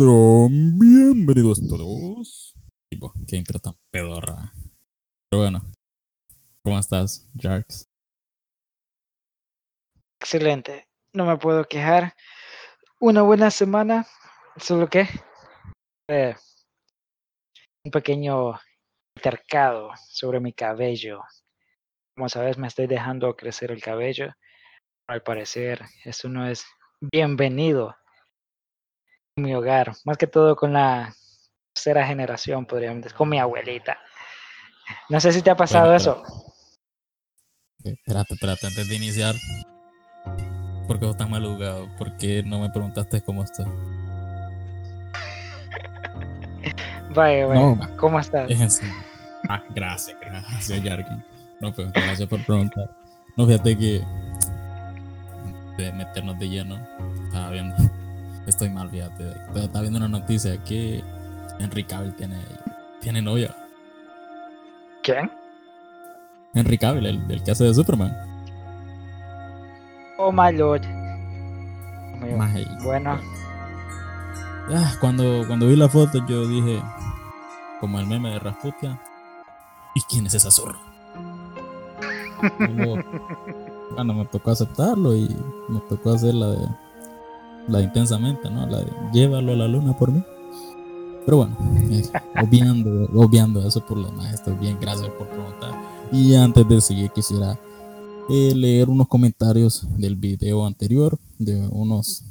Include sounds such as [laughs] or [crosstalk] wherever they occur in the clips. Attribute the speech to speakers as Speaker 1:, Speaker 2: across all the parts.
Speaker 1: Son bienvenidos todos. Tipo, qué intro tan pedorra. Pero bueno, ¿cómo estás, Jarks?
Speaker 2: Excelente, no me puedo quejar. Una buena semana, solo que eh, un pequeño intercado sobre mi cabello. Como sabes, me estoy dejando crecer el cabello. Al parecer, eso no es bienvenido en mi hogar, más que todo con la tercera generación, podríamos decir, con mi abuelita. No sé si te ha pasado eso.
Speaker 1: Eh, Espérate, espérate, antes de iniciar. ¿Por qué vos estás mal jugado? ¿Por qué no me preguntaste cómo estás? [laughs]
Speaker 2: Vaya, vaya.
Speaker 1: No.
Speaker 2: ¿Cómo estás?
Speaker 1: Es. Ah, gracias, gracias, Jarkin. No, pues gracias por preguntar. No, fíjate que de meternos de lleno, estaba viendo, estoy mal, fíjate. pero Estaba viendo una noticia que Henry Cavill tiene, tiene novia.
Speaker 2: ¿Quién?
Speaker 1: Henry Cavill, el, el que hace de Superman.
Speaker 2: Oh my lord. Bueno,
Speaker 1: ah, cuando, cuando vi la foto, yo dije, como el meme de Rasputia, ¿y quién es esa zorra? Luego, [laughs] bueno, me tocó aceptarlo y me tocó hacer la de la de intensamente, ¿no? La de llévalo a la luna por mí. Pero bueno, obviando, [laughs] obviando eso por lo demás, estoy bien, gracias por preguntar. Y antes de seguir, quisiera eh, leer unos comentarios del video anterior de unos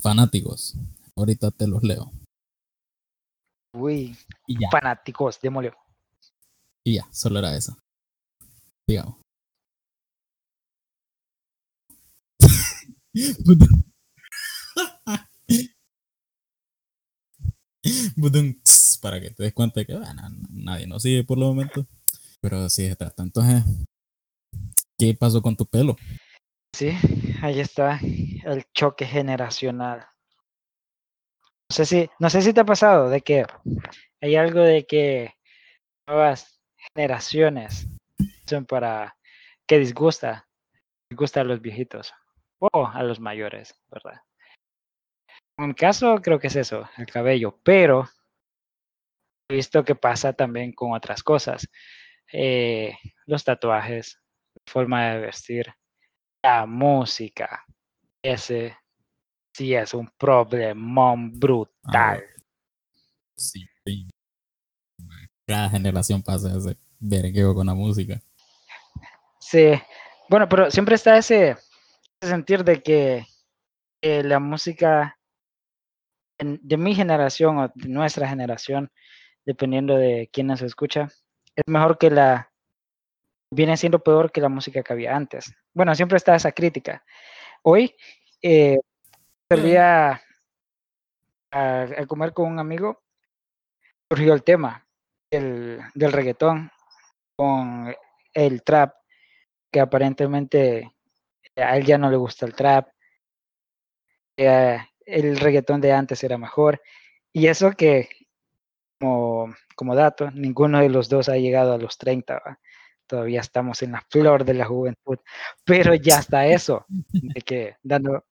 Speaker 1: fanáticos. Ahorita te los leo.
Speaker 2: uy,
Speaker 1: Y ya,
Speaker 2: fanáticos, démosle.
Speaker 1: y ya, solo era eso. Digamos. [laughs] [laughs] Para que te des cuenta que bueno, nadie nos sigue por el momento. Pero sí se trata. Entonces, ¿qué pasó con tu pelo?
Speaker 2: Sí, ahí está el choque generacional. No sé si, no sé si te ha pasado de que hay algo de que nuevas generaciones son para que disgusta, disgusta a los viejitos o a los mayores, ¿verdad? En mi caso creo que es eso, el cabello, pero he visto que pasa también con otras cosas, eh, los tatuajes, forma de vestir la música. Ese sí es un problemón brutal.
Speaker 1: Sí, sí. Cada generación pasa ese vergueo con la música.
Speaker 2: Sí. Bueno, pero siempre está ese, sentir de que eh, la música de mi generación o de nuestra generación, dependiendo de quién nos escucha, es mejor que la viene siendo peor que la música que había antes. Bueno, siempre está esa crítica. Hoy eh, salí a, a- a comer con un amigo, surgió el tema del, del reggaetón con el trap, que aparentemente a él ya no le gusta el trap, eh, el reggaetón de antes era mejor, y eso que, como, como dato, ninguno de los dos ha llegado a los 30, ¿va? todavía estamos en la flor de la juventud, pero ya está eso, de que dando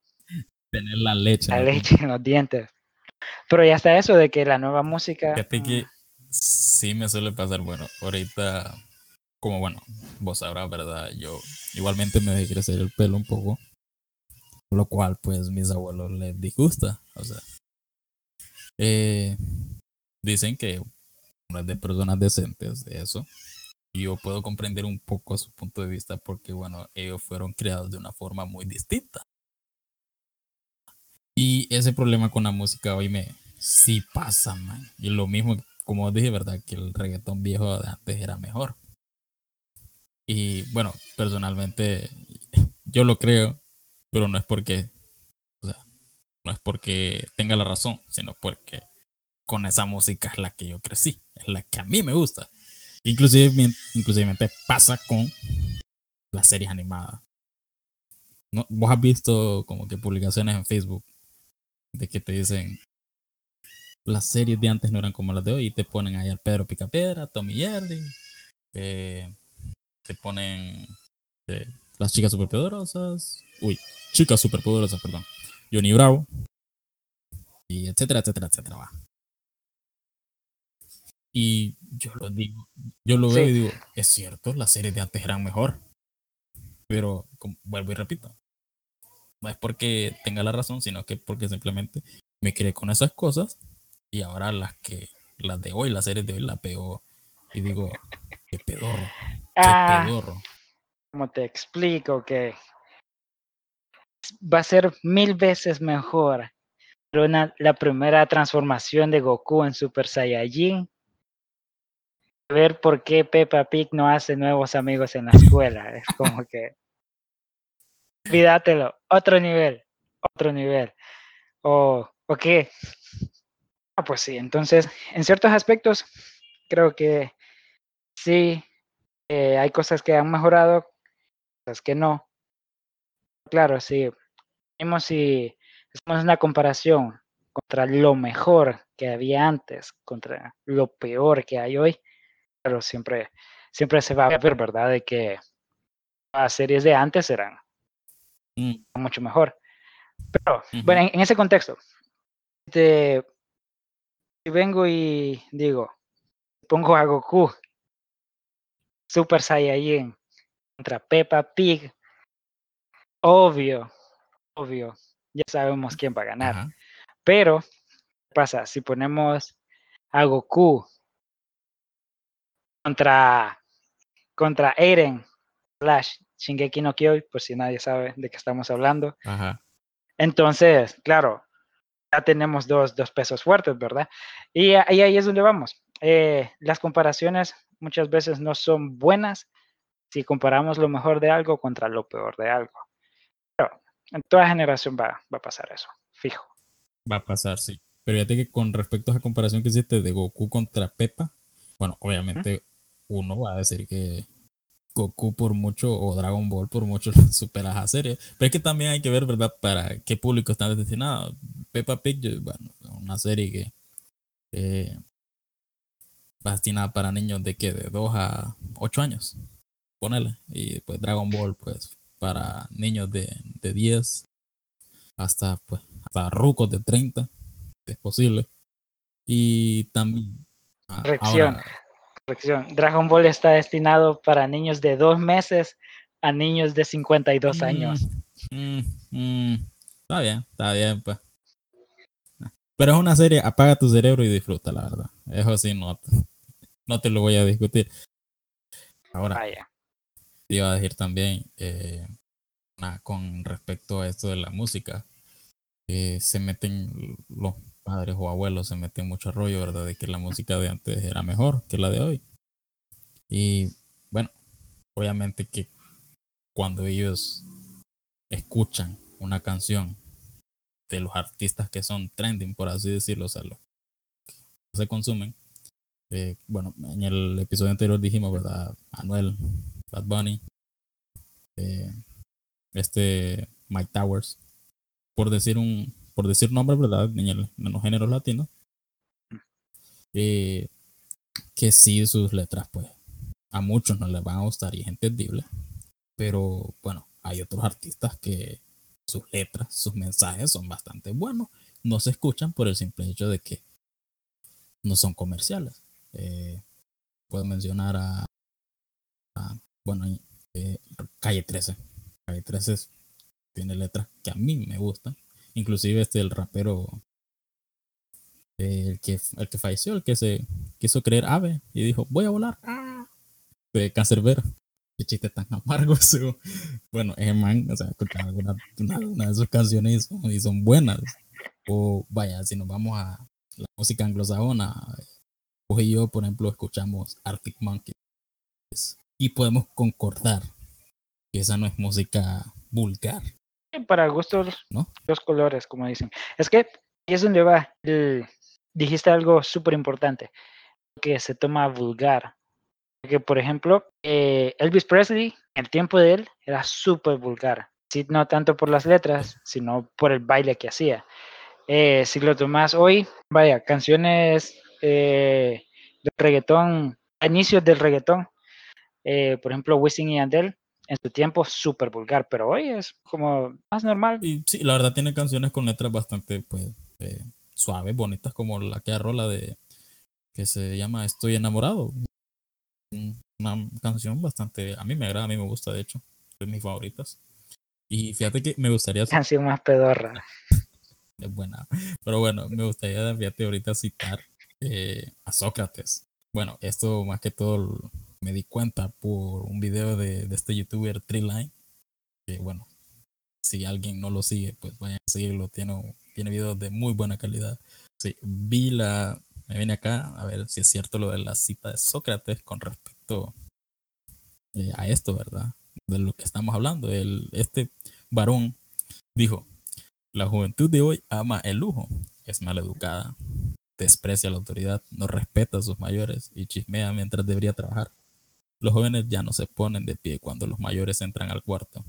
Speaker 1: Tener la leche.
Speaker 2: la
Speaker 1: ¿no?
Speaker 2: leche en los dientes. Pero ya está eso de que la nueva música.
Speaker 1: Fíjate
Speaker 2: mm,
Speaker 1: que sí me suele pasar, bueno, ahorita, como bueno, vos sabrás, ¿verdad? Yo igualmente me dejé crecer el pelo un poco, lo cual pues mis abuelos les disgusta, o sea, eh, dicen que no de personas decentes eso, y yo puedo comprender un poco su punto de vista porque, bueno, ellos fueron criados de una forma muy distinta. Y ese problema con la música hoy me sí pasa, man. Y lo mismo, como dije, ¿verdad? Que el reggaetón viejo de antes era mejor. Y bueno, personalmente [laughs] yo lo creo, pero no es porque, o sea, no es porque tenga la razón, sino porque con esa música es la que yo crecí, es la que a mí me gusta. Inclusive, inclusive pasa con las series animadas. ¿No? ¿Vos has visto como que publicaciones en Facebook de que te dicen las series de antes no eran como las de hoy y te ponen ahí al Pedro Picapiedra, Tommy Jerry, eh, te ponen eh, las chicas superpoderosas, uy, chicas superpoderosas, perdón, Johnny Bravo y etcétera, etcétera, etcétera. Va. Y yo lo digo, yo lo veo y digo, es cierto, las series de antes eran mejor. Pero vuelvo y repito, no es porque tenga la razón, sino que porque simplemente me quedé con esas cosas y ahora las que las de hoy, las series de hoy la pego y digo, qué pedorro, qué ah, pedorro.
Speaker 2: Como te explico que va a ser mil veces mejor la primera transformación de Goku en Super Saiyajin ver por qué Peppa Pig no hace nuevos amigos en la escuela. Es como que, olvídatelo, otro nivel, otro nivel. O, ¿o qué? Ah, pues sí, entonces, en ciertos aspectos, creo que sí, eh, hay cosas que han mejorado, que no. Claro, sí, vemos si hacemos una comparación contra lo mejor que había antes, contra lo peor que hay hoy, pero siempre, siempre se va a ver, ¿verdad? De que las series de antes eran mm. mucho mejor. Pero, bueno, en, ese contexto, este, si vengo y digo, pongo a Goku, Super Saiyajin, contra Peppa Pig, obvio, obvio, ya sabemos quién va a ganar. Pero, ¿qué pasa? Si ponemos a Goku contra, contra Eren slash Shingeki no Kyojin, por si nadie sabe de qué estamos hablando. Entonces, claro, ya tenemos dos, dos, pesos fuertes, ¿verdad? Y, ahí es donde vamos. Eh, las comparaciones muchas veces no son buenas si comparamos lo mejor de algo contra lo peor de algo. Pero en toda generación va, va a pasar eso, fijo.
Speaker 1: Va a pasar, sí. Pero fíjate que con respecto a la comparación que hiciste de Goku contra Peppa, bueno, obviamente uno va a decir que Goku por mucho o Dragon Ball por mucho [laughs] supera a serie. Pero es que también hay que ver, ¿verdad?, para qué público está destinado. Peppa Pig, bueno, una serie que eh, va destinada para niños de que de 2 a 8 años, ponele. Y pues Dragon Ball, pues para niños de, de 10 hasta, pues, hasta rucos de 30, es posible. Y también...
Speaker 2: Ah, ahora, Dragon Ball está destinado para niños de dos meses a niños de 52 mm, años.
Speaker 1: Mm, mm. está bien, está bien, pues. Pero es una serie, apaga tu cerebro y disfruta, la verdad. Eso sí, no, no te lo voy a discutir. Ahora, iba a decir también, eh, con respecto a esto de la música, eh, se meten los padres o abuelos se meten mucho rollo, ¿verdad? De que la música de antes era mejor que la de hoy. Y bueno, obviamente que cuando ellos escuchan una canción de los artistas que son trending, por así decirlo, o sea, los que se consumen. Eh, bueno, en el episodio anterior dijimos, ¿verdad? Anuel, Bad Bunny, eh, este Mike Towers, por decir un, por decir nombre, ¿verdad? En, los géneros latinos. Eh, que sí, sus letras, pues, a muchos no les van a gustar y es entendible. Pero bueno, hay otros artistas que sus letras, sus mensajes son bastante buenos. No se escuchan por el simple hecho de que no son comerciales. Eh, puedo mencionar a, bueno, eh, Calle 13. Calle 13 tiene letras que a mí me gustan Inclusive este el rapero el que, el que falleció, el que se quiso creer ave y dijo, voy a volar. ¡Ah! De ver Qué chiste tan amargo. [laughs] Eso. Bueno, ese man, o sea, escuchaba alguna una, de sus canciones y son, buenas. O vaya, si nos vamos a la música anglosajona, vos y yo, por ejemplo, escuchamos Arctic Monkeys y podemos concordar que esa no es música vulgar
Speaker 2: para gustos ¿No? los colores, como dicen. Es que ahí es donde va. dijiste algo súper importante, que se toma vulgar. Que, por ejemplo, eh, Elvis Presley, en el tiempo de él, era súper vulgar. Sí, no tanto por las letras, sino por el baile que hacía. Eh, si lo tomas hoy, vaya, canciones eh, de reggaetón, inicios del reggaetón, por ejemplo, Wisin y Andel, en su tiempo súper vulgar, pero hoy es como más normal.
Speaker 1: Y sí, la verdad tiene canciones con letras bastante, pues, eh, suaves, bonitas, como la que rola de que se llama Estoy enamorado. Una canción bastante, a mí me agrada, a mí me gusta, de hecho, es de mis favoritas. Y fíjate que me gustaría...
Speaker 2: Canción más pedorra. [laughs]
Speaker 1: Es buena. Pero bueno, me gustaría, fíjate, ahorita citar eh, a Sócrates. Bueno, esto más que todo me di cuenta por un video de, este youtuber Treeline. Que bueno, si alguien no lo sigue, pues vayan a seguirlo. Tiene, tiene videos de muy buena calidad. Sí, vi la. Me viene acá a ver si es cierto lo de la cita de Sócrates con respecto eh, a esto, ¿verdad? De lo que estamos hablando. El, este varón dijo: La juventud de hoy ama el lujo, es mal educada, desprecia la autoridad, no respeta a sus mayores y chismea mientras debería trabajar. Los jóvenes ya no se ponen de pie cuando los mayores entran al cuarto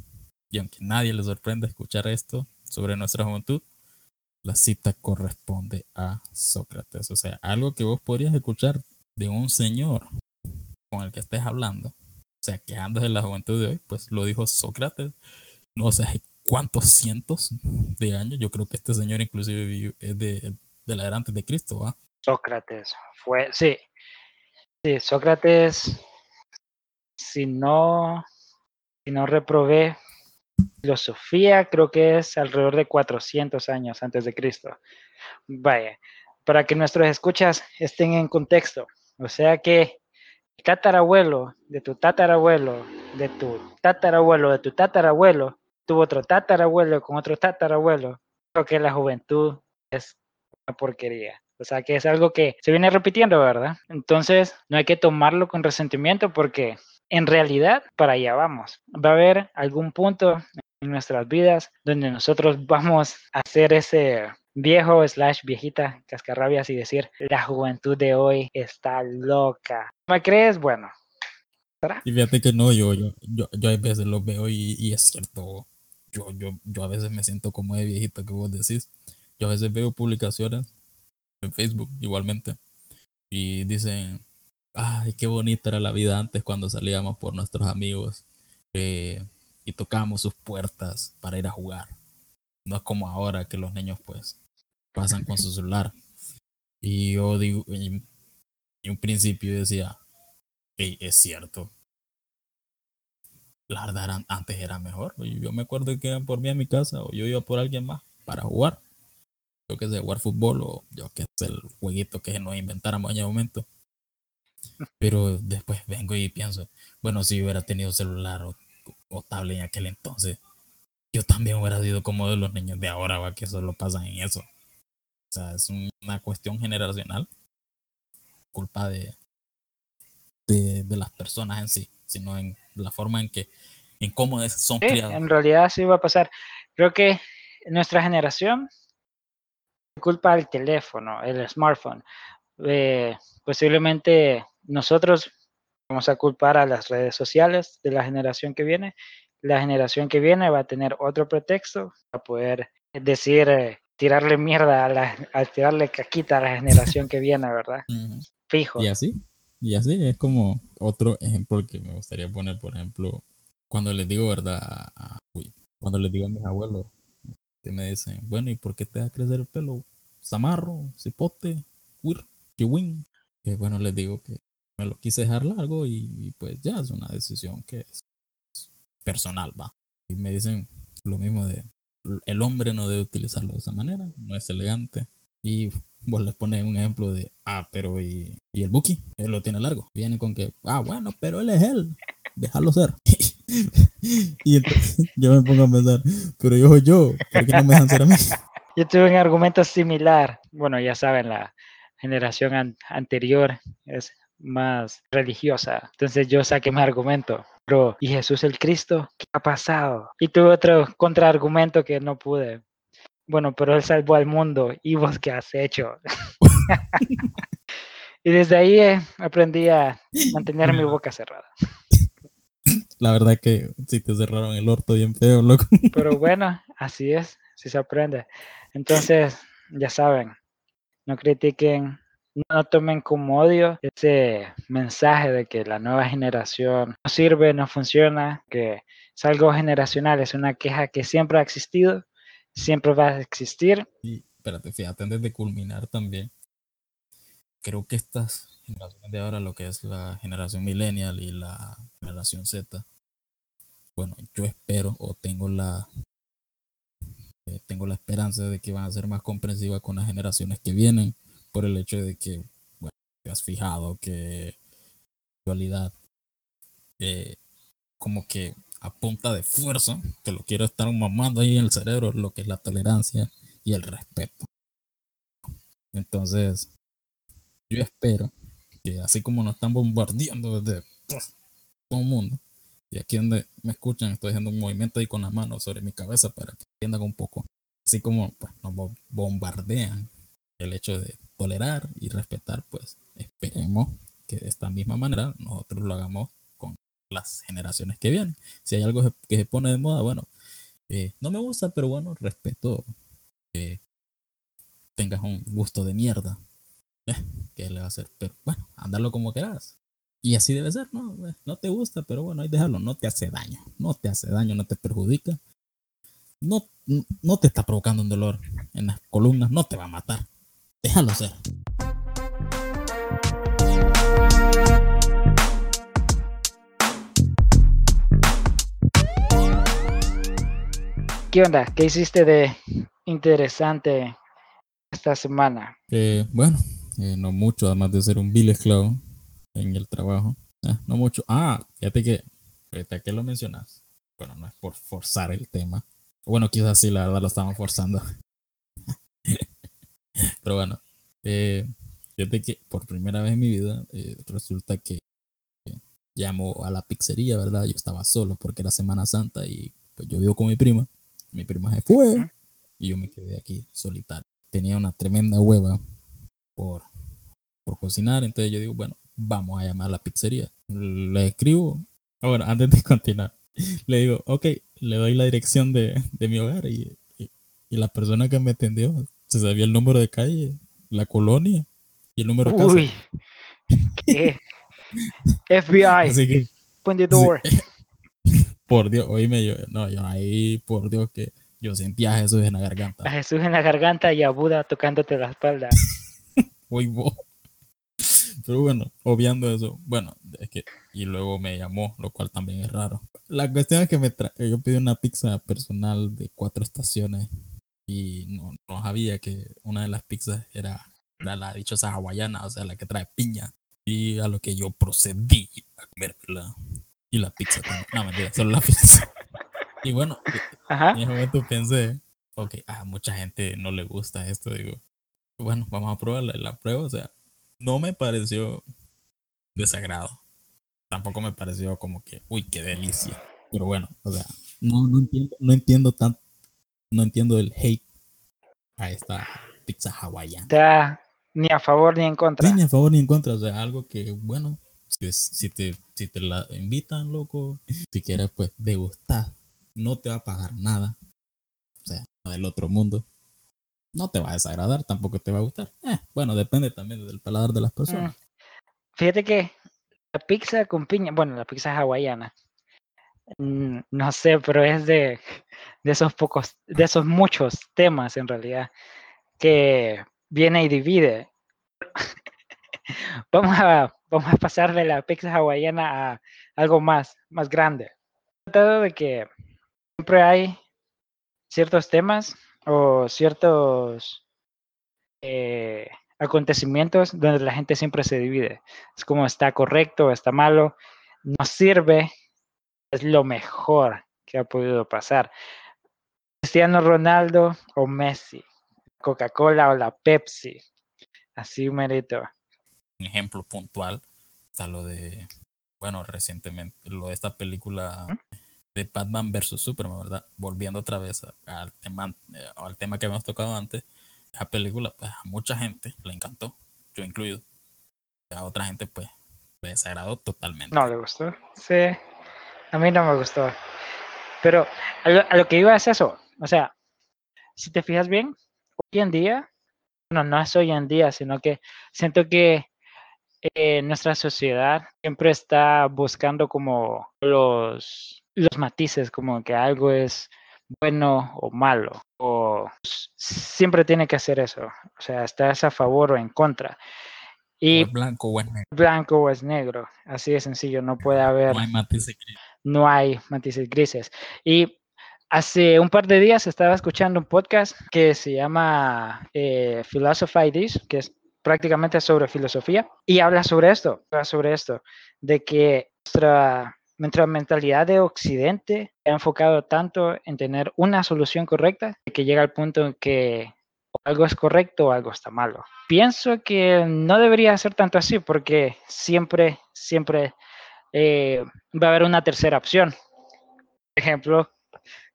Speaker 1: y aunque nadie le sorprenda escuchar esto sobre nuestra juventud, la cita corresponde a Sócrates. O sea, algo que vos podrías escuchar de un señor con el que estés hablando, o sea, quejándose de la juventud de hoy, pues lo dijo Sócrates. No sé cuántos cientos de años. Yo creo que este señor inclusive es de, de la era antes de Cristo, ¿va?
Speaker 2: Sócrates fue, sí, sí, Sócrates, si no, si no reprobé, filosofía creo que es alrededor de 400 años antes de Cristo. Vaya, para que nuestros escuchas estén en contexto. O sea que el tatarabuelo de tu tatarabuelo, de tu tatarabuelo, de tu tatarabuelo, tuvo otro tatarabuelo con otro tatarabuelo. Creo que la juventud es una porquería. O sea que es algo que se viene repitiendo, ¿verdad? Entonces no hay que tomarlo con resentimiento porque en realidad para allá vamos. Va a haber algún punto en nuestras vidas donde nosotros [laughs] vamos a hacer ese viejo slash viejita cascarrabias y decir la juventud de hoy está loca. ¿Me crees? Bueno.
Speaker 1: Y fíjate que no, yo, yo, yo, yo a veces lo veo y, y, es cierto. Yo, yo, yo a veces me siento como de viejita que vos decís. Yo a veces veo publicaciones en Facebook igualmente y dicen, ay, qué bonita era la vida antes cuando salíamos por nuestros amigos. Eh, y tocábamos sus puertas para ir a jugar. No es como ahora que los niños pues pasan con su celular. Y yo digo, en, un principio decía, es cierto. La verdad antes era mejor. Yo me acuerdo que iban por mí a mi casa o yo iba por alguien más para jugar. Yo que sé, jugar fútbol o yo que sé, el jueguito que nos inventáramos en ese momento. Pero después vengo y pienso, bueno, si hubiera tenido celular o en aquel entonces, yo también hubiera sido como de los niños de ahora, ¿va? que solo pasan en eso. O sea, es una cuestión generacional, culpa de, de, las personas en sí, sino en la forma en que, en cómo son
Speaker 2: sí, En realidad sí va a pasar. Creo que nuestra generación, culpa del teléfono, el smartphone, eh, posiblemente nosotros vamos a culpar a las redes sociales de la generación que viene. La generación que viene va a tener otro pretexto para poder decir, eh, tirarle mierda a, la, a tirarle caquita a la generación que viene, ¿verdad? [laughs] Fijo.
Speaker 1: Y así, y así es como otro ejemplo que me gustaría poner, por ejemplo, cuando les digo, ¿verdad? cuando les digo a mis abuelos, que me dicen, bueno, ¿y por qué te a crecer el pelo? Zamarro, cipote, queer, chihuín. Que bueno, les digo que lo quise dejar largo y, pues ya es una decisión que es personal, va. Y me dicen lo mismo de el hombre no debe utilizarlo de esa manera, no es elegante. Y vos les pones un ejemplo de, ah, pero y, el Buki, él lo tiene largo. Viene con que, ah, bueno, pero él es él, déjalo ser. [laughs] y entonces yo me pongo a pensar, pero yo soy yo, ¿por qué no me dejan ser? [laughs]
Speaker 2: Yo tuve un argumento similar. Bueno, ya saben, la generación anterior es más religiosa. Entonces yo saqué mi argumento. Pero, ¿y Jesús el Cristo? ¿Qué ha pasado? Y tuve otro contraargumento que no pude. Bueno, pero Él salvó al mundo. ¿Y vos qué has hecho? [laughs] y desde ahí eh, aprendí a mantener mi boca cerrada. [laughs]
Speaker 1: La verdad que sí te cerraron el orto bien feo, loco. [laughs]
Speaker 2: Pero bueno, así es, si se aprende. Entonces, ya saben, no critiquen no tomen como odio ese mensaje de que la nueva generación no sirve, no funciona, que es algo generacional, es una queja que siempre ha existido, siempre va a existir.
Speaker 1: Espérate, fíjate, antes de culminar también, creo que estas generaciones de ahora, lo que es la generación millennial y la generación Z, bueno, yo espero o tengo la eh, tengo la esperanza de que van a ser más comprensivas con las generaciones que vienen por el hecho de que, bueno, te has fijado que en actualidad eh, como que a punta de fuerza, que lo quiero estar mamando ahí en el cerebro, lo que es la tolerancia y el respeto. Entonces, yo espero que así como nos están bombardeando desde todo el mundo, y aquí donde me escuchan estoy haciendo un movimiento ahí con las manos sobre mi cabeza para que entiendan un poco, así como pues, nos bombardean el hecho de tolerar y respetar, pues esperemos que de esta misma manera nosotros lo hagamos las generaciones que vienen. Si hay algo que se pone de moda, bueno, eh, no me gusta, pero bueno, respeto que tengas un gusto de mierda. Eh, ¿Qué le va a hacer? Pero bueno, andarlo como quieras. Y así debe ser, ¿no? Eh, no te gusta, pero bueno, hay dejarlo. No te hace daño. No te hace daño, no te perjudica. No, no te está provocando un dolor en las columnas. No te va a matar. Déjalo ser.
Speaker 2: ¿Qué onda? ¿Qué hiciste de interesante esta semana?
Speaker 1: Eh, bueno, eh, no mucho, además de ser un vil esclavo en el trabajo. Eh, no mucho. Ah, fíjate que, fíjate que lo mencionas. Bueno, no es por forzar el tema. Bueno, quizás sí, la verdad lo estaban forzando. Pero bueno, fíjate que por primera vez en mi vida resulta que llamo a la pizzería, ¿verdad? Yo estaba solo porque era Semana Santa y pues yo vivo con mi prima mi prima se fue y yo me quedé aquí solitario. Tenía una tremenda hueva por, por cocinar, entonces yo digo, bueno, vamos a llamar a la pizzería. Le escribo, ahora antes de [laughs] continuar, le digo, ok, le doy la dirección de, de mi hogar y, y, la persona que me atendió se sabía el número de calle, la colonia y el número de
Speaker 2: Uy, ¿qué? [laughs] FBI, Así que, door. [laughs]
Speaker 1: Por Dios, oíme, yo, no, yo ahí, por Dios, que yo sentía a Jesús en la garganta.
Speaker 2: A Jesús en la garganta y a Buda tocándote la espalda. [laughs]
Speaker 1: Uy, vos. Pero bueno, obviando eso, bueno, es que, y luego me llamó, lo cual también es raro. La cuestión es que me yo pedí una pizza personal de cuatro estaciones y no, no sabía que una de las pizzas era, era la dichosa hawaiana, o sea, la que trae piña. Y a lo que yo procedí a comerla y la pizza también. No, mentira, solo la pizza. [laughs] Y bueno, en ese momento pensé, ok, a mucha gente no le gusta esto, digo, bueno, vamos a probarla. La prueba, o sea, no me pareció desagrado. Tampoco me pareció como que, uy, qué delicia. Pero bueno, o sea, no, no entiendo, no entiendo tanto, no entiendo el hate a esta pizza hawaiana.
Speaker 2: ni a favor ni en contra.
Speaker 1: ni a favor ni en contra, o sea, algo que, bueno, si, te, si te la invitan, loco, si quieres, pues degustar, no te va a pagar nada. O sea, del otro mundo. No te va a desagradar, tampoco te va a gustar. Eh, bueno, depende también del paladar de las personas. Mm.
Speaker 2: Fíjate que la pizza con piña, bueno, la pizza hawaiana, no sé, pero es de, de esos pocos, de esos muchos temas en realidad que viene y divide. [laughs] vamos a vamos a pasar de la pizza hawaiana a algo más, más grande. Tratado de que siempre hay ciertos temas o ciertos eh, acontecimientos donde la gente siempre se divide. Es como está correcto, está malo, no sirve, es lo mejor que ha podido pasar. Cristiano Ronaldo o Messi, Coca-Cola o la Pepsi. Así merito
Speaker 1: un ejemplo puntual está lo de, bueno, recientemente, lo de esta película de Batman versus Superman, ¿verdad? Volviendo otra vez al tema, eh, al tema que habíamos tocado antes, esa película, pues a mucha gente le encantó, yo incluido. A otra gente, pues, le desagradó totalmente.
Speaker 2: No le gustó, sí. A mí no me gustó. Pero a lo, a lo que iba es eso. O sea, si te fijas bien, hoy en día, bueno, no es hoy en día, sino que siento que eh, nuestra sociedad siempre está buscando como los, los matices, como que algo es bueno o malo, o siempre tiene que hacer eso, o sea, estás a favor o en contra. Y
Speaker 1: o es blanco o es negro.
Speaker 2: Blanco o es negro, así de sencillo, no puede haber...
Speaker 1: No hay matices grises.
Speaker 2: No hay matices grises. Y Hace un par de días estaba escuchando un podcast que se llama eh, Philosophy This, que es prácticamente sobre filosofía, y habla sobre esto, sobre esto, de que nuestra mentalidad de Occidente ha enfocado tanto en tener una solución correcta que llega al punto en que algo es correcto o algo está malo. Pienso que no debería ser tanto así porque siempre, siempre eh, va a haber una tercera opción. Por ejemplo,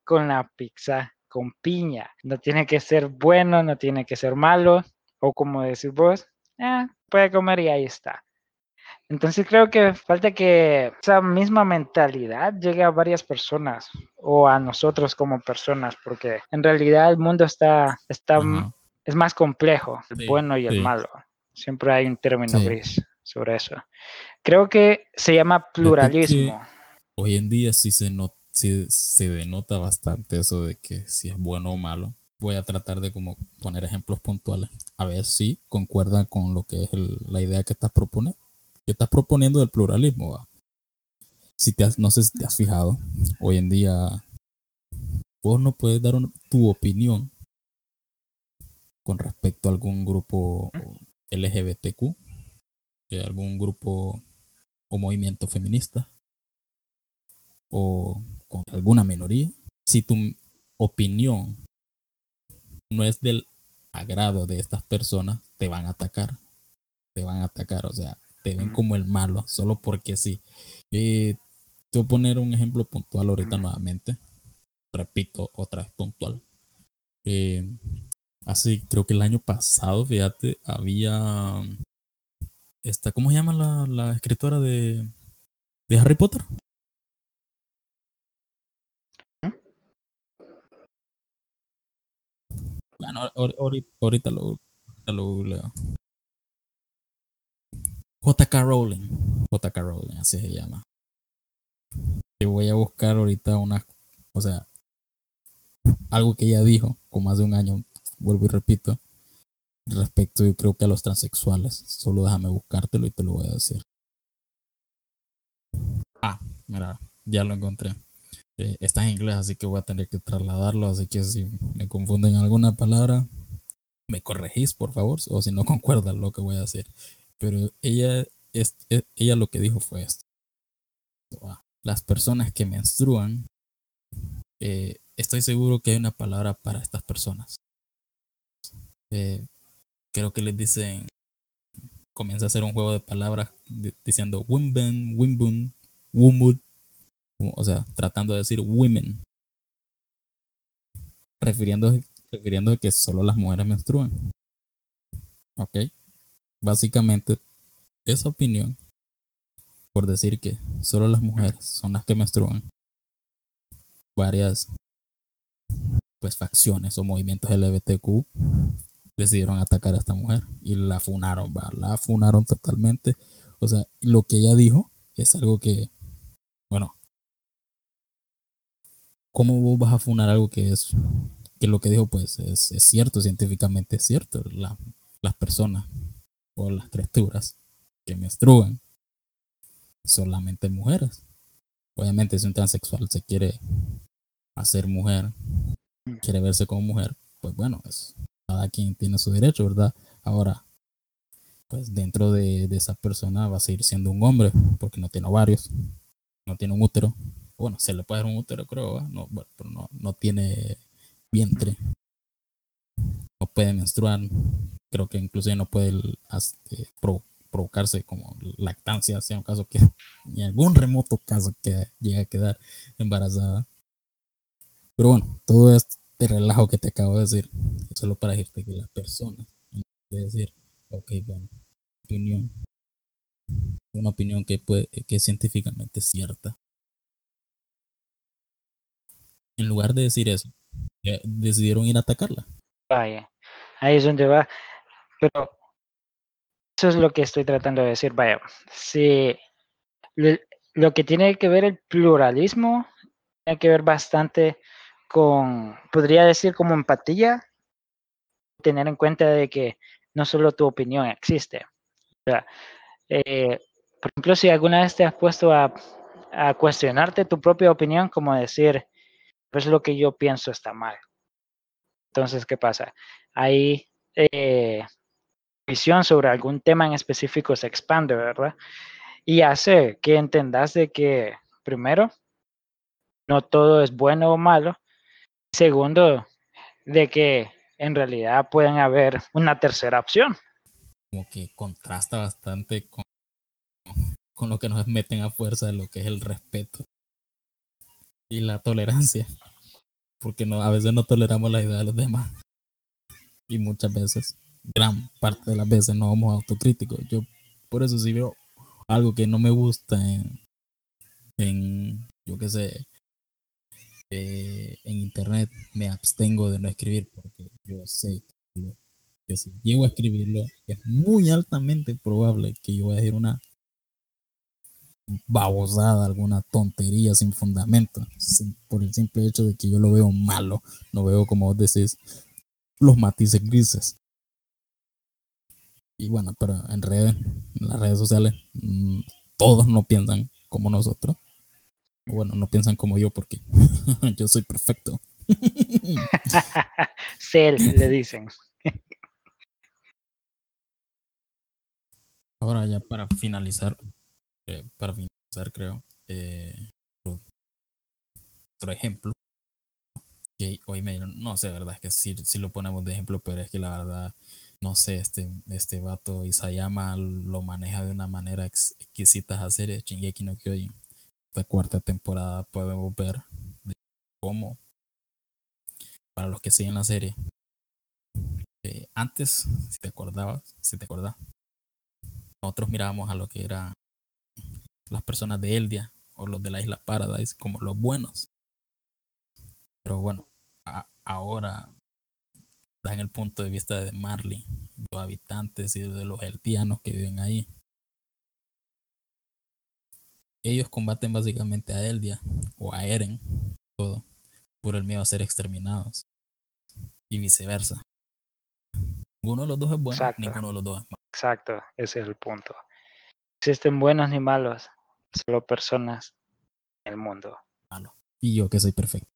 Speaker 2: con la pizza con piña. No tiene que ser bueno, no tiene que ser malo, o como decís vos, eh, puede comer y ahí está. Entonces creo que falta que esa misma mentalidad llegue a varias personas o a nosotros como personas, porque en realidad el mundo está, está es más complejo, el bueno y el malo. Siempre hay un término gris sobre eso. Creo que se llama pluralismo.
Speaker 1: Hoy en día sí se sí se denota bastante eso de que si es bueno o malo. Voy a tratar de como poner ejemplos puntuales. A ver si concuerdan con lo que es la idea que estás proponiendo. Que estás proponiendo del pluralismo. Si te no sé si te has fijado, hoy en día vos no puedes dar tu opinión con respecto a algún grupo LGBTQ, algún grupo o movimiento feminista, o con alguna minoría, si tu opinión no es del agrado de estas personas, te van a atacar. Te van a atacar, o sea, te ven como el malo, solo porque sí. Eh, te voy a poner un ejemplo puntual ahorita nuevamente. Repito, otra vez puntual. Eh, así, creo que el año pasado, fíjate, había esta, ¿cómo se llama la, la escritora de, de Harry Potter? Bueno, ahorita, lo, googleo. JK Rowling. JK Rowling, así se llama. Y voy a buscar ahorita una, o sea, algo que ella dijo con más de un año, vuelvo y repito, respecto yo creo que a los transexuales. Solo déjame buscártelo y te lo voy a decir. Ah, mira, ya lo encontré. Eh, está en inglés, así que voy a tener que trasladarlo. Así que si me confunden alguna palabra, me corregís, por favor, o si no [laughs] concuerdan lo que voy a hacer. Pero ella, es, ella lo que dijo fue esto. Las personas que menstruan, eh, estoy seguro que hay una palabra para estas personas. Eh, creo que les dicen, comienza a hacer un juego de palabras diciendo Wimben, Wimbun, Wumud, o sea, tratando de decir women, refiriéndose, refiriendo a que solo las mujeres menstruan. ¿Ok? Básicamente, esa opinión, por decir que solo las mujeres son las que menstruan, varias pues facciones o movimientos LGBTQ decidieron atacar a esta mujer y la funaron, la funaron totalmente. O sea, lo que ella dijo es algo que, bueno, ¿cómo vos vas a funar algo que es, que lo que dijo pues es, cierto, científicamente es cierto? las personas o las criaturas que menstruan solamente mujeres. Obviamente si un transexual se quiere hacer mujer, quiere verse como mujer, pues bueno, es, cada quien tiene su derecho, ¿verdad? Ahora, pues dentro de, esa persona va a seguir siendo un hombre porque no tiene ovarios, no tiene un útero, bueno, se le puede dar un útero, creo, no, pero no, no tiene vientre. No puede menstruar. Creo que incluso no puede este, provocarse como lactancia, sea un caso que, [laughs] en algún remoto caso que llegue a quedar embarazada. Pero bueno, todo relajo que te acabo de decir solo para decirte que las personas, puede decir, ok, bueno, opinión, una opinión que, puede, que es científicamente cierta, en lugar de decir eso, decidieron ir a atacarla.
Speaker 2: Vaya, ahí es donde va. Pero eso es lo que estoy tratando de decir. Vaya, si lo que tiene que ver el pluralismo tiene que ver bastante con, podría decir como empatía, tener en cuenta de que no solo tu opinión existe. Eh, por ejemplo, si alguna vez te has puesto a, a, cuestionarte tu propia opinión, como decir, pues lo que yo pienso está mal. Entonces, ¿qué pasa? Ahí eh, visión sobre algún tema en específico se expande, ¿verdad? Y hace que entendas de que, primero, no todo es bueno o malo. Segundo, de que en realidad pueden haber una tercera opción.
Speaker 1: Como que contrasta bastante con, lo que nos meten a fuerza de lo que es el respeto y la tolerancia. Porque no, a veces no toleramos la idea de los demás. Y muchas veces, gran parte de las veces, no somos autocríticos. Yo por eso sí veo algo que no me gusta en yo qué sé, eh, en internet, me abstengo de no escribir porque yo sé que si llego a escribirlo, es muy altamente probable que yo voy a decir una babosada, alguna tontería sin fundamento, por el simple hecho de que yo lo veo malo, lo veo como vos decís, los matices grises. Y bueno, pero en redes, en las redes sociales, mm, todos no piensan como nosotros. Bueno, no piensan como yo porque [laughs] yo soy perfecto. [laughs]
Speaker 2: Cel, le dicen.
Speaker 1: Ahora ya para finalizar, eh, para finalizar creo, eh, otro ejemplo, que hoy me no sé, verdad es que sí, sí lo ponemos de ejemplo, pero es que la verdad, no sé, este, este vato Isayama lo maneja de una manera exquisita a serie, Shingeki no Kyojin. Esta cuarta temporada podemos ver cómo, para los que siguen la serie, eh, antes, si te acordabas, si te acordás, nosotros mirábamos a lo que eran las personas de Eldia o los de la isla Paradise como los buenos. Pero bueno, ahora, en el punto de vista de Marley, los habitantes y de los eldianos que viven ahí. Ellos combaten básicamente a Eldia o a Eren, todo, por el miedo a ser exterminados. Y viceversa. Ninguno de los dos es bueno,
Speaker 2: Exacto.
Speaker 1: ninguno de los dos es malo.
Speaker 2: Exacto, ese es el punto. Existen buenos ni malos, solo personas en el mundo.
Speaker 1: malo. Y yo que soy perfecto.